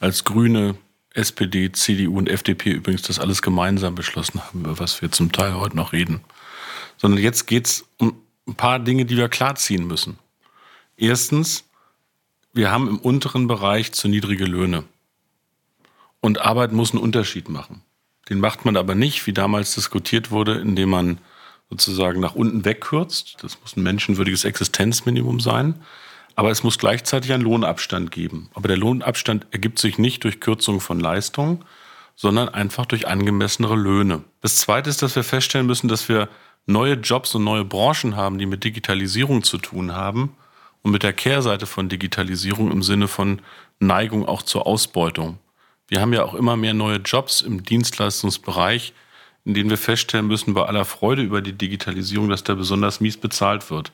als Grüne, SPD, CDU und FDP übrigens das alles gemeinsam beschlossen haben, über was wir zum Teil heute noch reden. Sondern jetzt geht es um ein paar Dinge, die wir klarziehen müssen. Erstens, wir haben im unteren Bereich zu niedrige Löhne. Und Arbeit muss einen Unterschied machen. Den macht man aber nicht, wie damals diskutiert wurde, indem man sozusagen nach unten wegkürzt. Das muss ein menschenwürdiges Existenzminimum sein. Aber es muss gleichzeitig einen Lohnabstand geben. Aber der Lohnabstand ergibt sich nicht durch Kürzung von Leistungen, sondern einfach durch angemessenere Löhne. Das Zweite ist, dass wir feststellen müssen, dass wir neue Jobs und neue Branchen haben, die mit Digitalisierung zu tun haben und mit der Kehrseite von Digitalisierung im Sinne von Neigung auch zur Ausbeutung. Wir haben ja auch immer mehr neue Jobs im Dienstleistungsbereich, in denen wir feststellen müssen, bei aller Freude über die Digitalisierung, dass da besonders mies bezahlt wird.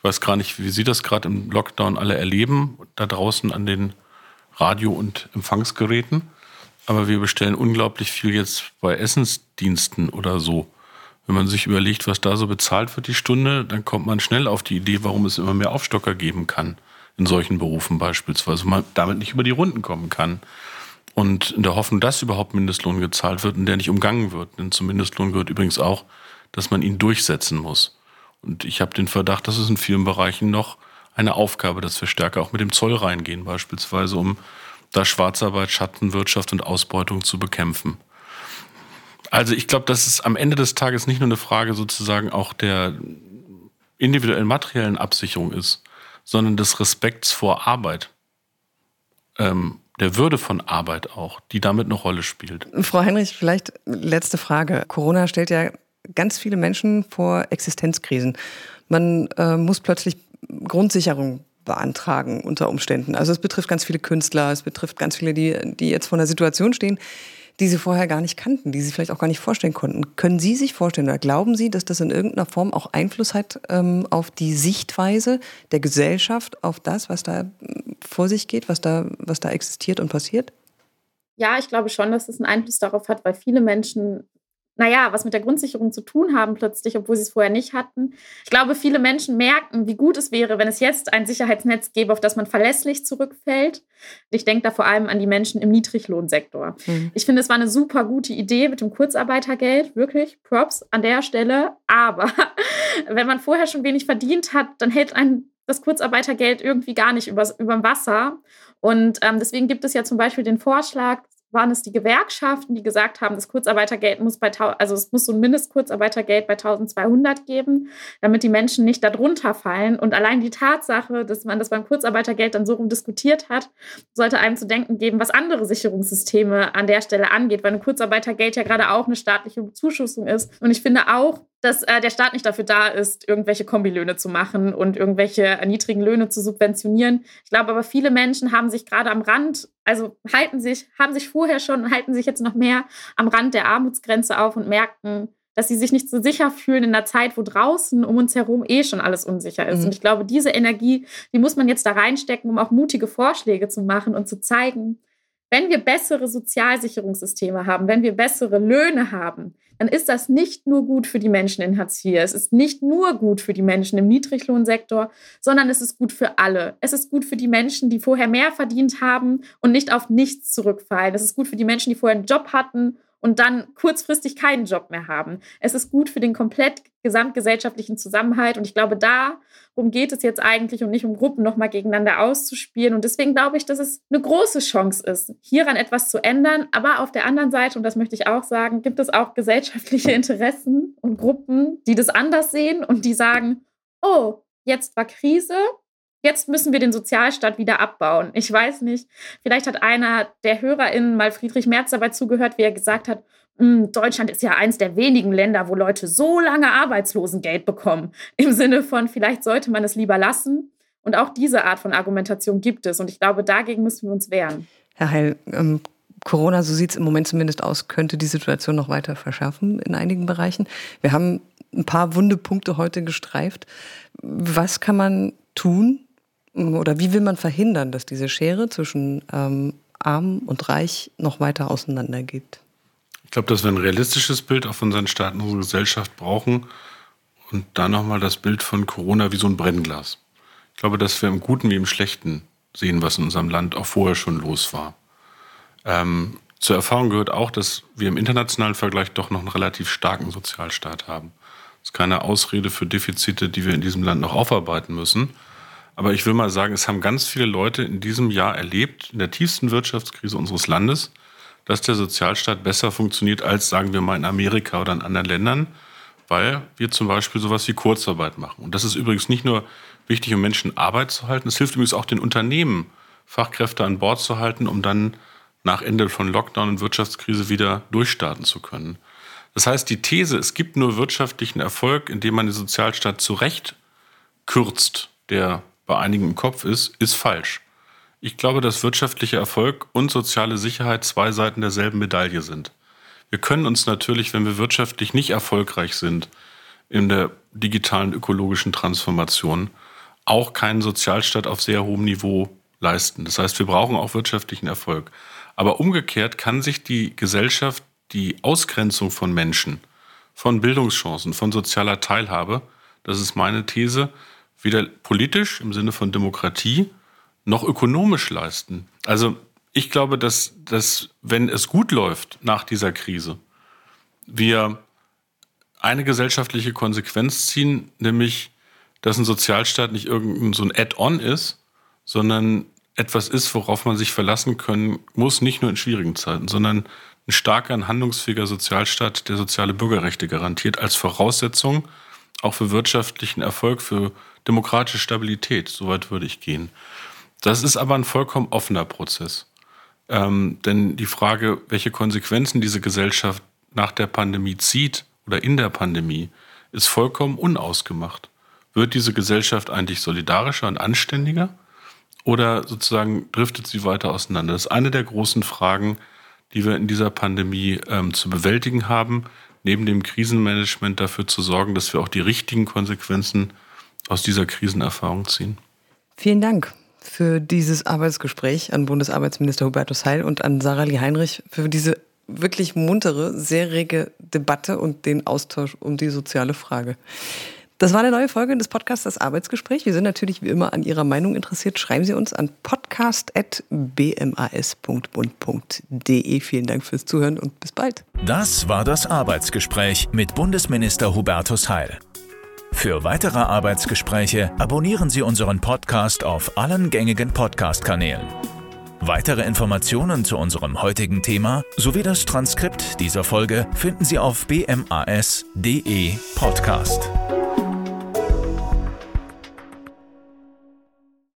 Ich weiß gar nicht, wie Sie das gerade im Lockdown alle erleben, da draußen an den Radio- und Empfangsgeräten. Aber wir bestellen unglaublich viel jetzt bei Essensdiensten oder so. Wenn man sich überlegt, was da so bezahlt wird die Stunde, dann kommt man schnell auf die Idee, warum es immer mehr Aufstocker geben kann. In solchen Berufen beispielsweise. Man damit nicht über die Runden kommen kann. Und in der Hoffnung, dass überhaupt Mindestlohn gezahlt wird und der nicht umgangen wird. Denn zum Mindestlohn gehört übrigens auch, dass man ihn durchsetzen muss. Und ich habe den Verdacht, dass es in vielen Bereichen noch eine Aufgabe, dass wir stärker auch mit dem Zoll reingehen, beispielsweise um da Schwarzarbeit, Schattenwirtschaft und Ausbeutung zu bekämpfen. Also ich glaube, dass es am Ende des Tages nicht nur eine Frage sozusagen auch der individuellen materiellen Absicherung ist, sondern des Respekts vor Arbeit, ähm, der Würde von Arbeit auch, die damit eine Rolle spielt. Frau Heinrich, vielleicht letzte Frage. Corona stellt ja ganz viele Menschen vor Existenzkrisen. Man äh, muss plötzlich Grundsicherung beantragen unter Umständen. Also es betrifft ganz viele Künstler, es betrifft ganz viele, die, die jetzt vor einer Situation stehen, die sie vorher gar nicht kannten, die sie vielleicht auch gar nicht vorstellen konnten. Können Sie sich vorstellen oder glauben Sie, dass das in irgendeiner Form auch Einfluss hat ähm, auf die Sichtweise der Gesellschaft, auf das, was da vor sich geht, was da, was da existiert und passiert? Ja, ich glaube schon, dass es einen Einfluss darauf hat, weil viele Menschen naja, was mit der Grundsicherung zu tun haben plötzlich, obwohl sie es vorher nicht hatten. Ich glaube, viele Menschen merken, wie gut es wäre, wenn es jetzt ein Sicherheitsnetz gäbe, auf das man verlässlich zurückfällt. Ich denke da vor allem an die Menschen im Niedriglohnsektor. Mhm. Ich finde, es war eine super gute Idee mit dem Kurzarbeitergeld, wirklich Props an der Stelle. Aber wenn man vorher schon wenig verdient hat, dann hält ein das Kurzarbeitergeld irgendwie gar nicht übers, überm Wasser. Und ähm, deswegen gibt es ja zum Beispiel den Vorschlag, waren es die Gewerkschaften, die gesagt haben, das Kurzarbeitergeld muss bei, also es muss so ein Mindestkurzarbeitergeld bei 1200 geben, damit die Menschen nicht darunter fallen. Und allein die Tatsache, dass man das beim Kurzarbeitergeld dann so rum diskutiert hat, sollte einem zu denken geben, was andere Sicherungssysteme an der Stelle angeht, weil ein Kurzarbeitergeld ja gerade auch eine staatliche Bezuschussung ist. Und ich finde auch, dass äh, der Staat nicht dafür da ist, irgendwelche Kombilöhne zu machen und irgendwelche niedrigen Löhne zu subventionieren. Ich glaube aber, viele Menschen haben sich gerade am Rand, also halten sich, haben sich vorher schon, halten sich jetzt noch mehr am Rand der Armutsgrenze auf und merken, dass sie sich nicht so sicher fühlen in einer Zeit, wo draußen um uns herum eh schon alles unsicher ist. Mhm. Und ich glaube, diese Energie, die muss man jetzt da reinstecken, um auch mutige Vorschläge zu machen und zu zeigen, wenn wir bessere Sozialsicherungssysteme haben, wenn wir bessere Löhne haben, dann ist das nicht nur gut für die Menschen in Hartz IV. Es ist nicht nur gut für die Menschen im Niedriglohnsektor, sondern es ist gut für alle. Es ist gut für die Menschen, die vorher mehr verdient haben und nicht auf nichts zurückfallen. Es ist gut für die Menschen, die vorher einen Job hatten und dann kurzfristig keinen Job mehr haben. Es ist gut für den komplett gesamtgesellschaftlichen Zusammenhalt und ich glaube, darum geht es jetzt eigentlich und nicht um Gruppen nochmal gegeneinander auszuspielen. Und deswegen glaube ich, dass es eine große Chance ist, hieran etwas zu ändern. Aber auf der anderen Seite, und das möchte ich auch sagen, gibt es auch gesellschaftliche Interessen und Gruppen, die das anders sehen und die sagen, oh, jetzt war Krise, jetzt müssen wir den Sozialstaat wieder abbauen. Ich weiß nicht, vielleicht hat einer der HörerInnen mal Friedrich Merz dabei zugehört, wie er gesagt hat, hm, Deutschland ist ja eins der wenigen Länder, wo Leute so lange Arbeitslosengeld bekommen. Im Sinne von, vielleicht sollte man es lieber lassen. Und auch diese Art von Argumentation gibt es. Und ich glaube, dagegen müssen wir uns wehren. Herr Heil, ähm, Corona, so sieht es im Moment zumindest aus, könnte die Situation noch weiter verschärfen in einigen Bereichen. Wir haben ein paar wunde Punkte heute gestreift. Was kann man tun, oder wie will man verhindern, dass diese Schere zwischen ähm, arm und reich noch weiter auseinandergeht? Ich glaube, dass wir ein realistisches Bild auf unseren Staat und unsere Gesellschaft brauchen und da nochmal das Bild von Corona wie so ein Brennglas. Ich glaube, dass wir im Guten wie im Schlechten sehen, was in unserem Land auch vorher schon los war. Ähm, zur Erfahrung gehört auch, dass wir im internationalen Vergleich doch noch einen relativ starken Sozialstaat haben. Das ist keine Ausrede für Defizite, die wir in diesem Land noch aufarbeiten müssen. Aber ich will mal sagen, es haben ganz viele Leute in diesem Jahr erlebt, in der tiefsten Wirtschaftskrise unseres Landes, dass der Sozialstaat besser funktioniert als, sagen wir mal, in Amerika oder in anderen Ländern, weil wir zum Beispiel sowas wie Kurzarbeit machen. Und das ist übrigens nicht nur wichtig, um Menschen Arbeit zu halten, es hilft übrigens auch den Unternehmen, Fachkräfte an Bord zu halten, um dann nach Ende von Lockdown und Wirtschaftskrise wieder durchstarten zu können. Das heißt, die These, es gibt nur wirtschaftlichen Erfolg, indem man den Sozialstaat zurecht kürzt, der bei einigen im Kopf ist, ist falsch. Ich glaube, dass wirtschaftlicher Erfolg und soziale Sicherheit zwei Seiten derselben Medaille sind. Wir können uns natürlich, wenn wir wirtschaftlich nicht erfolgreich sind in der digitalen ökologischen Transformation, auch keinen Sozialstaat auf sehr hohem Niveau leisten. Das heißt, wir brauchen auch wirtschaftlichen Erfolg. Aber umgekehrt kann sich die Gesellschaft die Ausgrenzung von Menschen, von Bildungschancen, von sozialer Teilhabe, das ist meine These, weder politisch im Sinne von Demokratie noch ökonomisch leisten. Also ich glaube, dass, dass wenn es gut läuft nach dieser Krise, wir eine gesellschaftliche Konsequenz ziehen, nämlich, dass ein Sozialstaat nicht irgendein so ein Add-on ist, sondern etwas ist, worauf man sich verlassen können muss, nicht nur in schwierigen Zeiten, sondern ein starker, ein handlungsfähiger Sozialstaat, der soziale Bürgerrechte garantiert, als Voraussetzung auch für wirtschaftlichen Erfolg, für demokratische Stabilität. Soweit würde ich gehen. Das ist aber ein vollkommen offener Prozess. Ähm, denn die Frage, welche Konsequenzen diese Gesellschaft nach der Pandemie zieht oder in der Pandemie, ist vollkommen unausgemacht. Wird diese Gesellschaft eigentlich solidarischer und anständiger oder sozusagen driftet sie weiter auseinander? Das ist eine der großen Fragen, die wir in dieser Pandemie ähm, zu bewältigen haben, neben dem Krisenmanagement dafür zu sorgen, dass wir auch die richtigen Konsequenzen aus dieser Krisenerfahrung ziehen. Vielen Dank für dieses Arbeitsgespräch an Bundesarbeitsminister Hubertus Heil und an Sarah Lee Heinrich für diese wirklich muntere, sehr rege Debatte und den Austausch um die soziale Frage. Das war eine neue Folge des Podcasts Das Arbeitsgespräch. Wir sind natürlich wie immer an Ihrer Meinung interessiert. Schreiben Sie uns an podcast.bmas.bund.de. Vielen Dank fürs Zuhören und bis bald. Das war das Arbeitsgespräch mit Bundesminister Hubertus Heil. Für weitere Arbeitsgespräche abonnieren Sie unseren Podcast auf allen gängigen Podcast-Kanälen. Weitere Informationen zu unserem heutigen Thema sowie das Transkript dieser Folge finden Sie auf bmas.de Podcast.